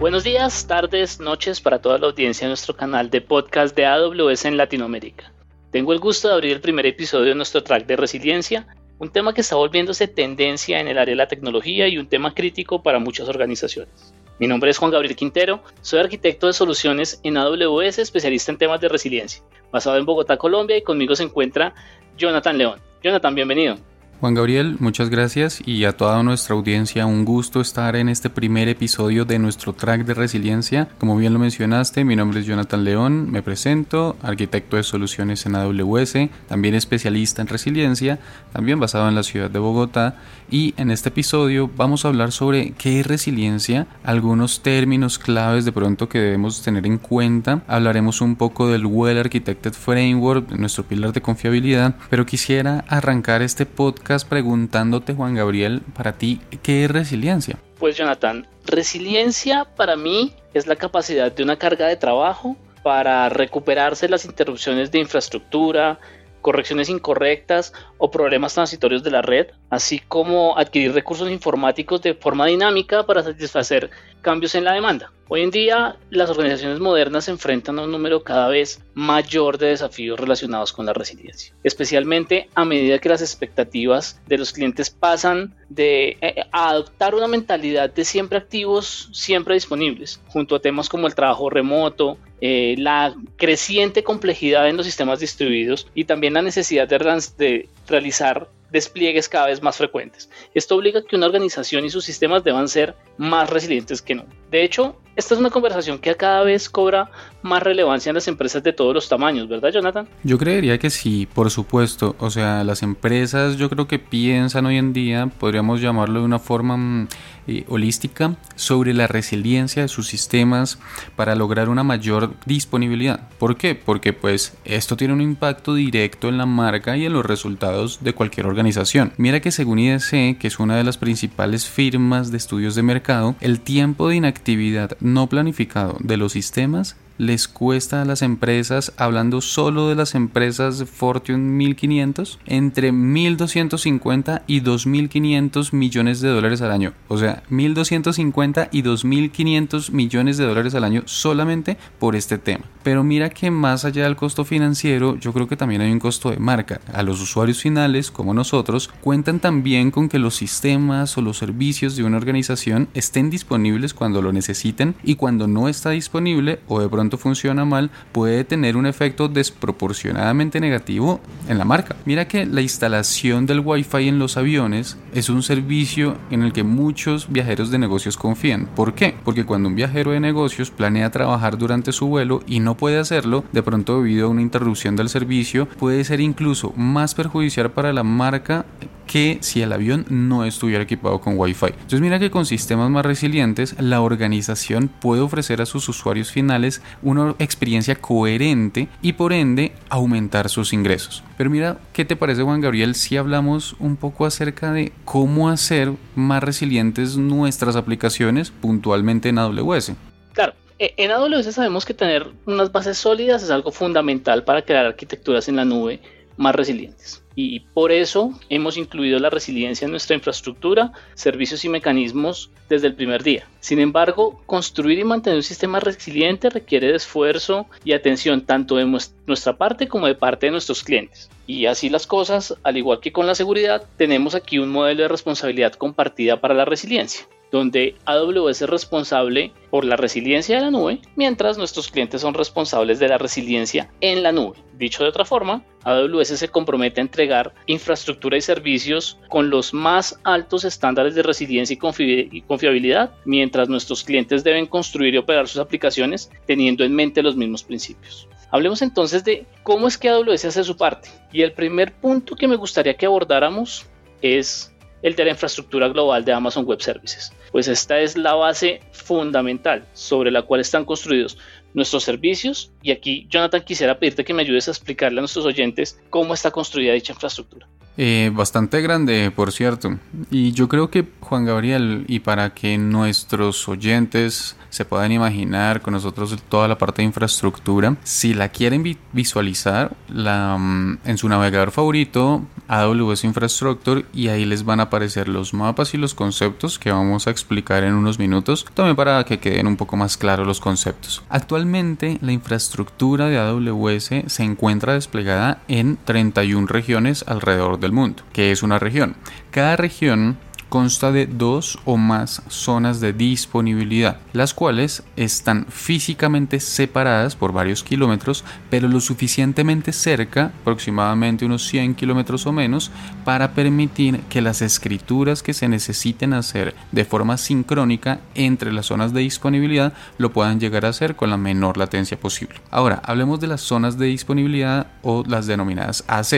Buenos días, tardes, noches para toda la audiencia de nuestro canal de podcast de AWS en Latinoamérica. Tengo el gusto de abrir el primer episodio de nuestro track de resiliencia, un tema que está volviéndose tendencia en el área de la tecnología y un tema crítico para muchas organizaciones. Mi nombre es Juan Gabriel Quintero, soy arquitecto de soluciones en AWS, especialista en temas de resiliencia, basado en Bogotá, Colombia, y conmigo se encuentra Jonathan León. Jonathan, bienvenido. Juan Gabriel, muchas gracias. Y a toda nuestra audiencia un gusto estar en este primer episodio de nuestro track de resiliencia. Como bien lo mencionaste, mi nombre es Jonathan León, me presento, arquitecto de soluciones en AWS, también especialista en resiliencia, también basado en la ciudad de Bogotá. Y en este episodio vamos a hablar sobre qué es resiliencia, algunos términos claves de pronto que debemos tener en cuenta, hablaremos un poco del Well Architected Framework, nuestro pilar de confiabilidad, pero quisiera arrancar este podcast preguntándote, Juan Gabriel, para ti, ¿qué es resiliencia? Pues Jonathan, resiliencia para mí es la capacidad de una carga de trabajo para recuperarse las interrupciones de infraestructura, correcciones incorrectas o problemas transitorios de la red, así como adquirir recursos informáticos de forma dinámica para satisfacer cambios en la demanda. Hoy en día las organizaciones modernas se enfrentan a un número cada vez mayor de desafíos relacionados con la resiliencia, especialmente a medida que las expectativas de los clientes pasan de eh, adoptar una mentalidad de siempre activos, siempre disponibles, junto a temas como el trabajo remoto, eh, la creciente complejidad en los sistemas distribuidos y también la necesidad de realizar despliegues cada vez más frecuentes. Esto obliga a que una organización y sus sistemas deban ser más resilientes que no. De hecho, esta es una conversación que cada vez cobra más relevancia en las empresas de todos los tamaños, ¿verdad, Jonathan? Yo creería que sí, por supuesto. O sea, las empresas yo creo que piensan hoy en día, podríamos llamarlo de una forma mm, eh, holística, sobre la resiliencia de sus sistemas para lograr una mayor disponibilidad. ¿Por qué? Porque pues esto tiene un impacto directo en la marca y en los resultados de cualquier organización. Mira que según IDC, que es una de las principales firmas de estudios de mercado, el tiempo de inactividad no planificado de los sistemas les cuesta a las empresas, hablando solo de las empresas Fortune 1500, entre 1.250 y 2.500 millones de dólares al año. O sea, 1.250 y 2.500 millones de dólares al año solamente por este tema. Pero mira que más allá del costo financiero, yo creo que también hay un costo de marca. A los usuarios finales, como nosotros, cuentan también con que los sistemas o los servicios de una organización estén disponibles cuando lo necesiten y cuando no está disponible o de pronto funciona mal, puede tener un efecto desproporcionadamente negativo en la marca. Mira que la instalación del Wi-Fi en los aviones es un servicio en el que muchos viajeros de negocios confían. ¿Por qué? Porque cuando un viajero de negocios planea trabajar durante su vuelo y no puede hacerlo, de pronto debido a una interrupción del servicio, puede ser incluso más perjudicial para la marca que si el avión no estuviera equipado con Wi-Fi. Entonces mira que con sistemas más resilientes la organización puede ofrecer a sus usuarios finales una experiencia coherente y por ende aumentar sus ingresos. Pero mira, ¿qué te parece Juan Gabriel si hablamos un poco acerca de cómo hacer más resilientes nuestras aplicaciones puntualmente en AWS? Claro, e, en AWS sabemos que tener unas bases sólidas es algo fundamental para crear arquitecturas en la nube más resilientes y por eso hemos incluido la resiliencia en nuestra infraestructura, servicios y mecanismos desde el primer día. Sin embargo, construir y mantener un sistema resiliente requiere de esfuerzo y atención tanto de nuestra parte como de parte de nuestros clientes. Y así las cosas, al igual que con la seguridad, tenemos aquí un modelo de responsabilidad compartida para la resiliencia donde AWS es responsable por la resiliencia de la nube, mientras nuestros clientes son responsables de la resiliencia en la nube. Dicho de otra forma, AWS se compromete a entregar infraestructura y servicios con los más altos estándares de resiliencia y confiabilidad, mientras nuestros clientes deben construir y operar sus aplicaciones teniendo en mente los mismos principios. Hablemos entonces de cómo es que AWS hace su parte. Y el primer punto que me gustaría que abordáramos es el de la infraestructura global de Amazon Web Services. Pues esta es la base fundamental sobre la cual están construidos nuestros servicios y aquí Jonathan quisiera pedirte que me ayudes a explicarle a nuestros oyentes cómo está construida dicha infraestructura. Eh, bastante grande, por cierto. Y yo creo que, Juan Gabriel, y para que nuestros oyentes se puedan imaginar con nosotros toda la parte de infraestructura, si la quieren visualizar mm, en su navegador favorito, AWS Infrastructure, y ahí les van a aparecer los mapas y los conceptos que vamos a explicar en unos minutos, también para que queden un poco más claros los conceptos. Actualmente, la infraestructura de AWS se encuentra desplegada en 31 regiones alrededor mundo. que es una región? Cada región consta de dos o más zonas de disponibilidad, las cuales están físicamente separadas por varios kilómetros, pero lo suficientemente cerca, aproximadamente unos 100 kilómetros o menos, para permitir que las escrituras que se necesiten hacer de forma sincrónica entre las zonas de disponibilidad lo puedan llegar a hacer con la menor latencia posible. Ahora, hablemos de las zonas de disponibilidad o las denominadas AZ.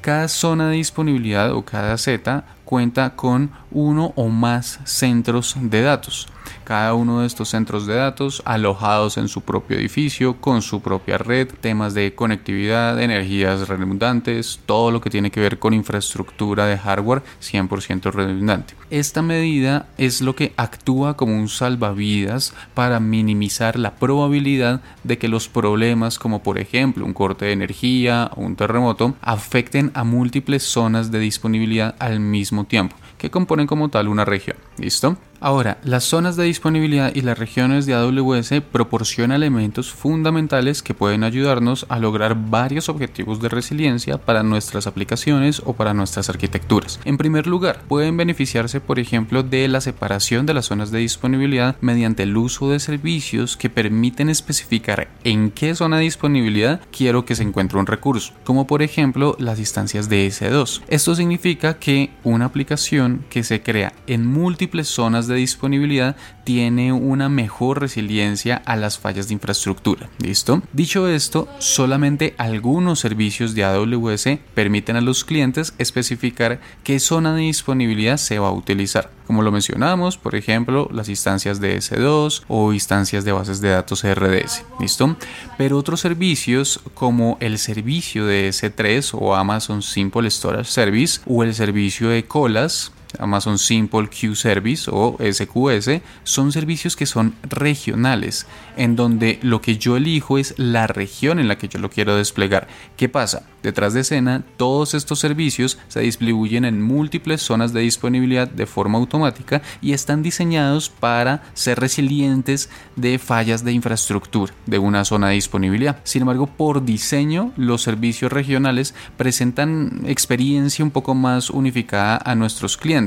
Cada zona de disponibilidad o cada Z cuenta con uno o más centros de datos cada uno de estos centros de datos alojados en su propio edificio, con su propia red, temas de conectividad, energías redundantes, todo lo que tiene que ver con infraestructura de hardware 100% redundante. Esta medida es lo que actúa como un salvavidas para minimizar la probabilidad de que los problemas como por ejemplo un corte de energía o un terremoto afecten a múltiples zonas de disponibilidad al mismo tiempo que componen como tal una región. ¿Listo? Ahora, las zonas de disponibilidad y las regiones de AWS proporcionan elementos fundamentales que pueden ayudarnos a lograr varios objetivos de resiliencia para nuestras aplicaciones o para nuestras arquitecturas. En primer lugar, pueden beneficiarse, por ejemplo, de la separación de las zonas de disponibilidad mediante el uso de servicios que permiten especificar en qué zona de disponibilidad quiero que se encuentre un recurso, como por ejemplo las instancias de S2. Esto significa que una aplicación que se crea en múltiples zonas de disponibilidad tiene una mejor resiliencia a las fallas de infraestructura. ¿Listo? Dicho esto, solamente algunos servicios de AWS permiten a los clientes especificar qué zona de disponibilidad se va a utilizar. Como lo mencionamos, por ejemplo, las instancias de S2 o instancias de bases de datos RDS. ¿Listo? Pero otros servicios como el servicio de S3 o Amazon Simple Storage Service o el servicio de colas Amazon Simple Q Service o SQS, son servicios que son regionales, en donde lo que yo elijo es la región en la que yo lo quiero desplegar. ¿Qué pasa? Detrás de escena, todos estos servicios se distribuyen en múltiples zonas de disponibilidad de forma automática y están diseñados para ser resilientes de fallas de infraestructura de una zona de disponibilidad. Sin embargo, por diseño, los servicios regionales presentan experiencia un poco más unificada a nuestros clientes.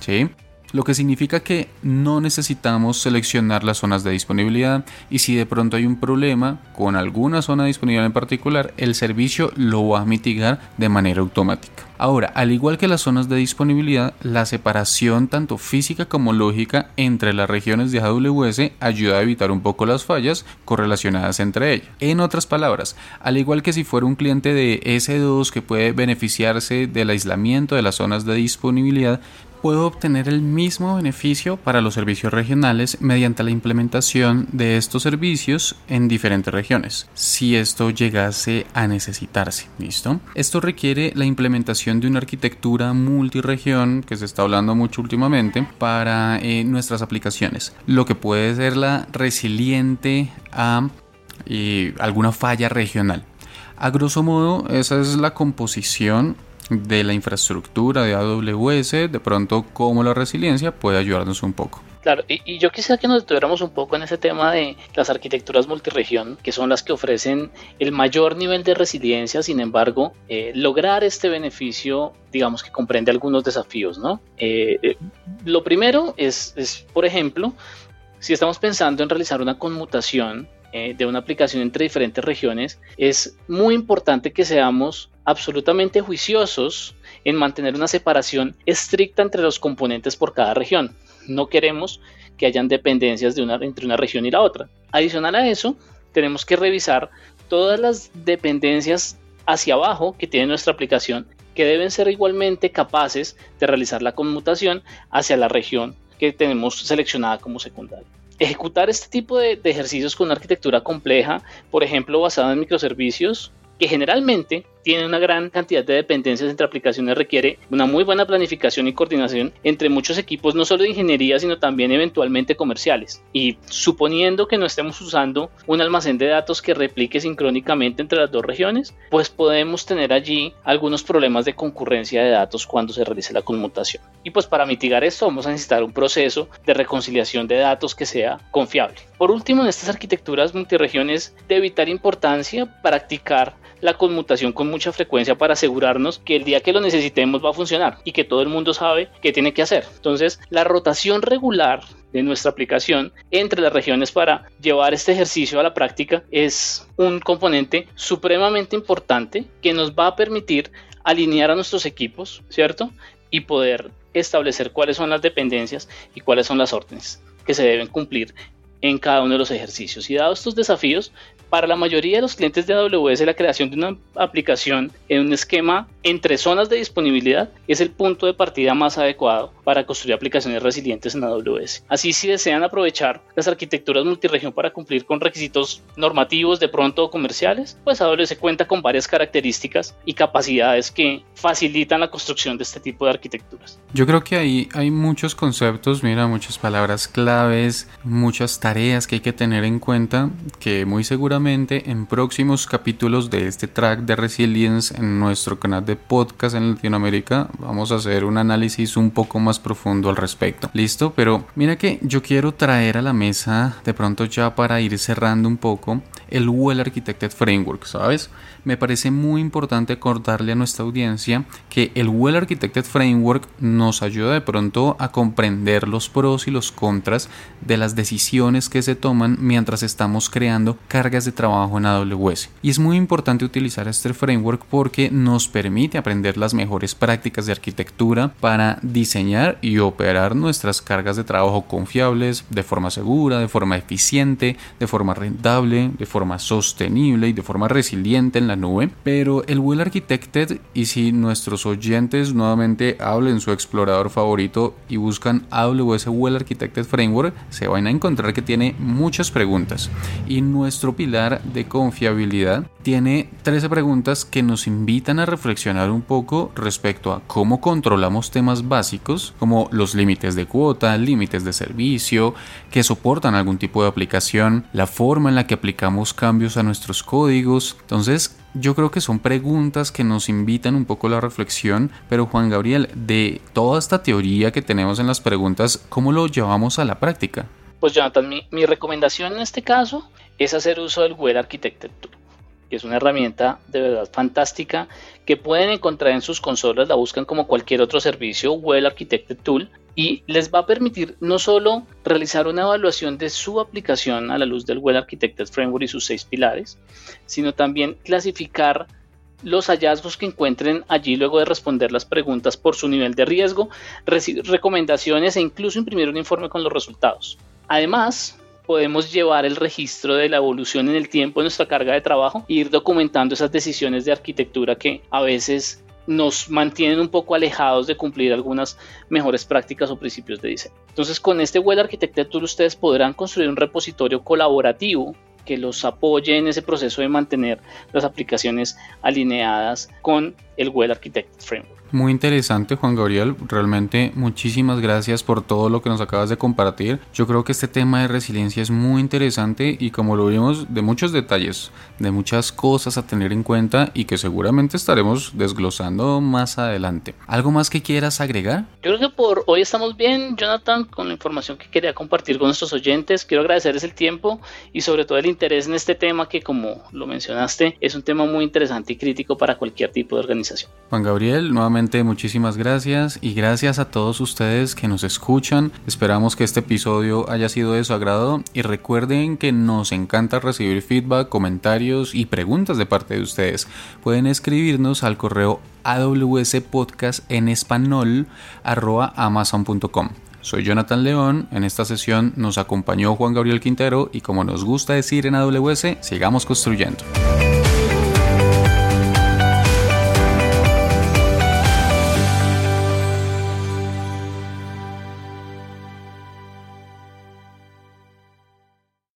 ¿Sí? Lo que significa que no necesitamos seleccionar las zonas de disponibilidad y si de pronto hay un problema con alguna zona de disponibilidad en particular, el servicio lo va a mitigar de manera automática. Ahora, al igual que las zonas de disponibilidad, la separación tanto física como lógica entre las regiones de AWS ayuda a evitar un poco las fallas correlacionadas entre ellas. En otras palabras, al igual que si fuera un cliente de S2 que puede beneficiarse del aislamiento de las zonas de disponibilidad, puedo obtener el mismo beneficio para los servicios regionales mediante la implementación de estos servicios en diferentes regiones, si esto llegase a necesitarse. ¿Listo? Esto requiere la implementación de una arquitectura multiregión que se está hablando mucho últimamente para eh, nuestras aplicaciones, lo que puede ser la resiliente a eh, alguna falla regional. A grosso modo, esa es la composición de la infraestructura de AWS, de pronto cómo la resiliencia puede ayudarnos un poco. Claro, y, yo quisiera que nos detuviéramos un poco en ese tema de las arquitecturas multiregión, que son las que ofrecen el mayor nivel de resiliencia, sin embargo, eh, lograr este beneficio, digamos que comprende algunos desafíos, ¿no? Eh, eh, lo primero es, es, por ejemplo, si estamos pensando en realizar una conmutación de una aplicación entre diferentes regiones, es muy importante que seamos absolutamente juiciosos en mantener una separación estricta entre los componentes por cada región. No queremos que hayan dependencias entre una región y la otra. Adicional a eso, tenemos que revisar todas las dependencias hacia abajo que tiene nuestra aplicación que deben ser igualmente capaces de realizar la conmutación hacia la región que tenemos seleccionada como secundaria. Ejecutar este tipo de ejercicios con una arquitectura compleja, por ejemplo basada en microservicios, que generalmente tiene una gran cantidad de dependencias entre aplicaciones requiere una muy buena planificación y coordinación entre muchos equipos, no solo de ingeniería, sino también eventualmente comerciales. Y suponiendo que no estemos usando un almacén de datos que replique sincrónicamente entre las dos regiones, pues podemos tener allí algunos problemas de concurrencia de datos cuando se realice la conmutación. Y pues para mitigar esto vamos a necesitar un proceso de reconciliación de datos que sea confiable. Por último, en estas arquitecturas multiregiones de vital importancia practicar la conmutación con mucha frecuencia para asegurarnos que el día que lo necesitemos va a funcionar y que todo el mundo sabe qué tiene que hacer. Entonces, la rotación regular de nuestra aplicación entre las regiones para llevar este ejercicio a la práctica es un componente supremamente importante que nos va a permitir alinear a nuestros equipos, ¿cierto? Y poder establecer cuáles son las dependencias y cuáles son las órdenes que se deben cumplir en cada uno de los ejercicios. Y dados estos desafíos, para la mayoría de los clientes de AWS, la creación de una aplicación en un esquema entre zonas de disponibilidad es el punto de partida más adecuado para construir aplicaciones resilientes en AWS. Así, si desean aprovechar las arquitecturas multiregión para cumplir con requisitos normativos de pronto comerciales, pues AWS cuenta con varias características y capacidades que facilitan la construcción de este tipo de arquitecturas. Yo creo que ahí hay muchos conceptos, mira, muchas palabras claves, muchas tareas que hay que tener en cuenta que muy seguramente en próximos capítulos de este track de Resilience en nuestro canal de podcast en Latinoamérica vamos a hacer un análisis un poco más profundo al respecto. ¿Listo? Pero mira que yo quiero traer a la mesa de pronto ya para ir cerrando un poco el Well Architected Framework, ¿sabes? Me parece muy importante acordarle a nuestra audiencia que el Well Architected Framework nos ayuda de pronto a comprender los pros y los contras de las decisiones que se toman mientras estamos creando cargas de trabajo en AWS. Y es muy importante utilizar este framework porque nos permite aprender las mejores prácticas de arquitectura para diseñar y operar nuestras cargas de trabajo confiables, de forma segura, de forma eficiente, de forma rentable, de forma sostenible y de forma resiliente en la nube. Pero el Well Architected, y si nuestros oyentes nuevamente hablen su explorador favorito y buscan AWS Well Architected Framework, se van a encontrar que tiene muchas preguntas. Y nuestro pilar de confiabilidad tiene 13 preguntas que nos invitan a reflexionar un poco respecto a cómo controlamos temas básicos como los límites de cuota, límites de servicio, que soportan algún tipo de aplicación, la forma en la que aplicamos cambios a nuestros códigos. Entonces, yo creo que son preguntas que nos invitan un poco a la reflexión, pero Juan Gabriel, de toda esta teoría que tenemos en las preguntas, ¿cómo lo llevamos a la práctica? Pues Jonathan, mi, mi recomendación en este caso es hacer uso del Architected Tool, que es una herramienta de verdad fantástica que pueden encontrar en sus consolas, la buscan como cualquier otro servicio Well Architected Tool y les va a permitir no solo realizar una evaluación de su aplicación a la luz del Well Architected Framework y sus seis pilares, sino también clasificar los hallazgos que encuentren allí luego de responder las preguntas por su nivel de riesgo, recomendaciones e incluso imprimir un informe con los resultados. Además, podemos llevar el registro de la evolución en el tiempo de nuestra carga de trabajo e ir documentando esas decisiones de arquitectura que a veces nos mantienen un poco alejados de cumplir algunas mejores prácticas o principios de diseño. Entonces, con este Well Architected Tool ustedes podrán construir un repositorio colaborativo que los apoye en ese proceso de mantener las aplicaciones alineadas con el Well Architected Framework. Muy interesante Juan Gabriel, realmente muchísimas gracias por todo lo que nos acabas de compartir. Yo creo que este tema de resiliencia es muy interesante y como lo vimos de muchos detalles, de muchas cosas a tener en cuenta y que seguramente estaremos desglosando más adelante. ¿Algo más que quieras agregar? Yo creo que por hoy estamos bien, Jonathan, con la información que quería compartir con nuestros oyentes. Quiero agradecerles el tiempo y sobre todo el interés en este tema que como lo mencionaste es un tema muy interesante y crítico para cualquier tipo de organización. Juan Gabriel, nuevamente muchísimas gracias y gracias a todos ustedes que nos escuchan. Esperamos que este episodio haya sido de su agrado y recuerden que nos encanta recibir feedback, comentarios y preguntas de parte de ustedes. Pueden escribirnos al correo awspodcast en español amazon.com. Soy Jonathan León, en esta sesión nos acompañó Juan Gabriel Quintero y como nos gusta decir en AWS, sigamos construyendo.